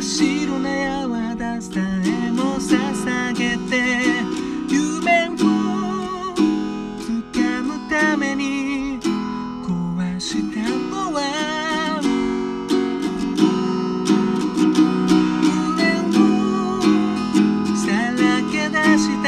白な柔らさえも捧げて夢を掴むために壊したのは胸をさらけ出した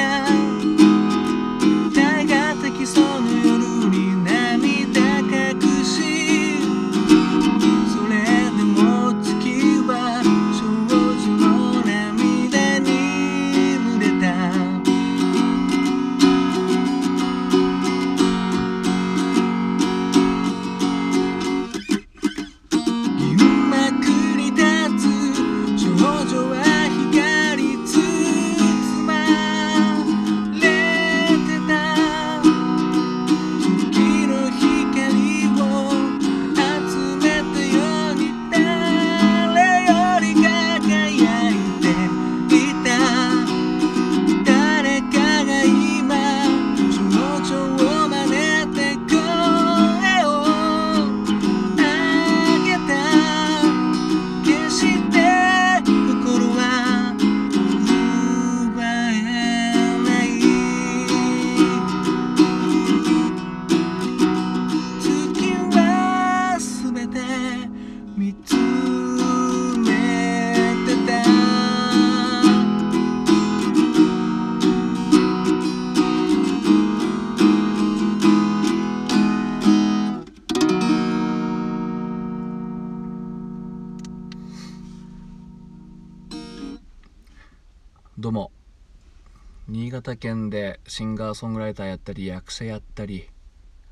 潟県でシンガーソングライターやったり役者やったり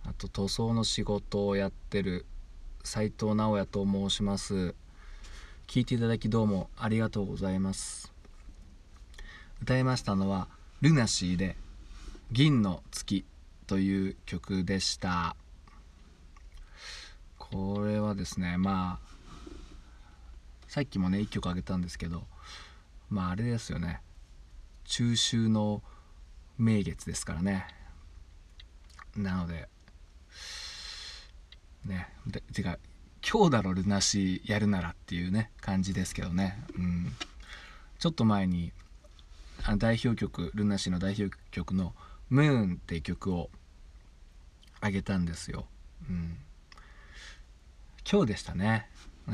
あと塗装の仕事をやってる斉藤直也と申します。聞いていただきどうもありがとうございます。歌いましたのはルナシーで「銀の月」という曲でした。これはですねまあさっきもね1曲あげたんですけどまああれですよね。中秋の名月ですからね。なのでねでてか今日だろルナシーやるならっていうね感じですけどね。うん。ちょっと前にあの代表曲ルナシーの代表曲の「ムーン」っていう曲をあげたんですよ。うん。今日でしたね。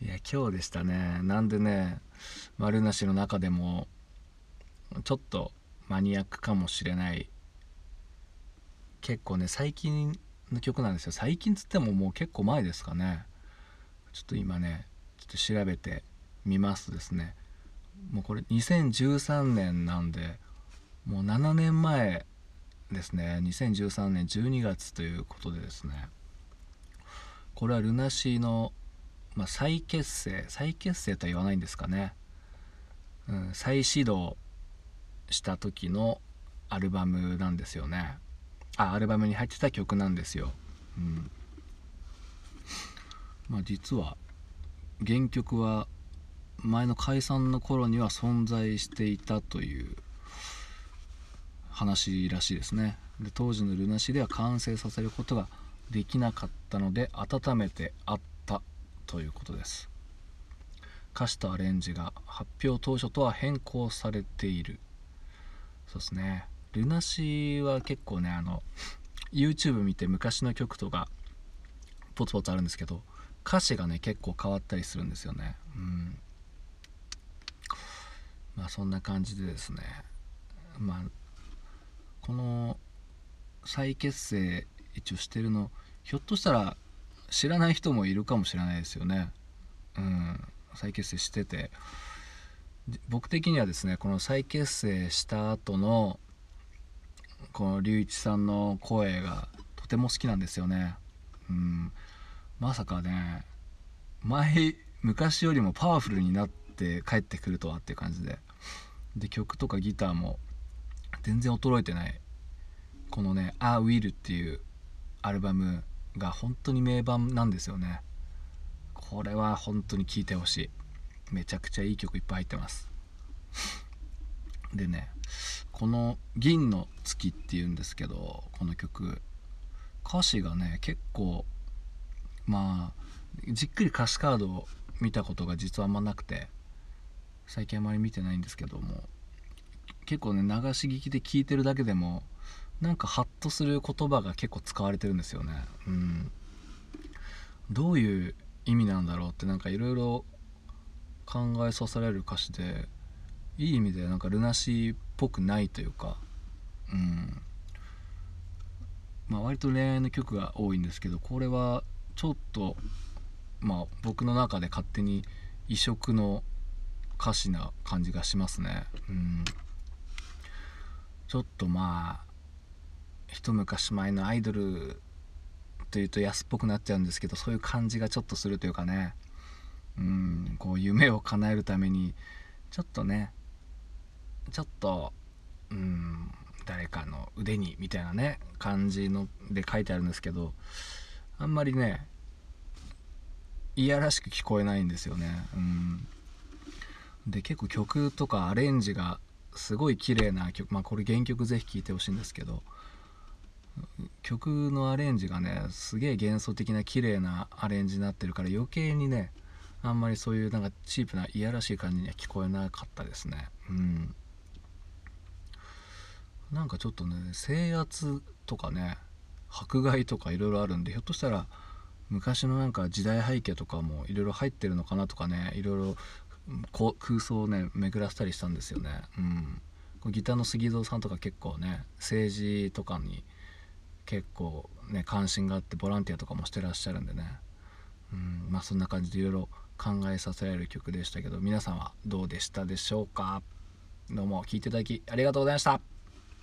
いや今日でしたね。なんでね丸なしの中でもちょっとマニアックかもしれない。結構ね最近の曲なんですよ。最近つってももう結構前ですかね。ちょっと今ねちょっと調べてみますとですね。もうこれ2013年なんでもう7年前ですね。2013年12月ということでですね。これはルナシーの、まあ、再結成。再結成とは言わないんですかね、うん、再始動した時のアルバムなんですよね。あアルバムに入ってた曲なんですよ、うん。まあ、実は原曲は前の解散の頃には存在していたという話らしいですね。で当時のルナシでは完成させることができなかったので温めてあったということです。歌詞とアレンジが発表当初とは変更されている。そうですね。ルナシーは結構ねあの YouTube 見て昔の曲とかポツポツあるんですけど歌詞がね結構変わったりするんですよね。うん。まあそんな感じでですね。まあこの再結成一応してるのひょっとしたら知らない人もいるかもしれないですよね。うん、再結成してて。僕的にはですねこの再結成した後のこの龍一さんの声がとても好きなんですよね。うん、まさかね前昔よりもパワフルになって帰ってくるとはっていう感じで。で曲とかギターも全然衰えてない。このね「あ Will」っていうアルバムが本当に名盤なんですよね。これは本当に聴いてほしい。めちゃくちゃいい曲いっぱい入ってますでねこの「銀の月」っていうんですけどこの曲歌詞がね結構まあじっくり歌詞カードを見たことが実はあんまなくて最近あまり見てないんですけども結構ね流し聞きで聞いてるだけでもなんかハッとする言葉が結構使われてるんですよね。うん、どういう意味なんだろうってなんかいろいろ考えさせられる歌詞でいい意味でなんかルナシーっぽくないというか、うん。まあ、割と恋愛の曲が多いんですけどこれはちょっとまあ僕の中で勝手に異色の歌詞な感じがしますね。うん、ちょっとまあ一昔前のアイドルというと安っぽくなっちゃうんですけどそういう感じがちょっとするというかね。うんこう夢を叶えるためにちょっとねちょっとうん誰かの腕にみたいなね感じので書いてあるんですけどあんまりねいやらしく聞こえないんですよね。うん。で結構曲とかアレンジがすごい綺麗な曲まあこれ原曲ぜひ聴いてほしいんですけど曲のアレンジがねすげえ幻想的な綺麗なアレンジになってるから余計にねあんまりそういうなんかチープないやらしい感じには聞こえなかったですね。うん。なんかちょっとね制圧とかね迫害とかいろいろあるんでひょっとしたら昔のなんか時代背景とかもいろいろ入ってるのかなとかねいろいろ空想をね巡らせたりしたんですよね。うん。ギターの杉蔵さんとか結構ね政治とかに結構ね関心があってボランティアとかもしてらっしゃるんでね。うん。まあそんな感じでいろいろ考えさせられる曲でしたけど皆さんはどうでしたでしょうか？どうも聞いていただきありがとうございました。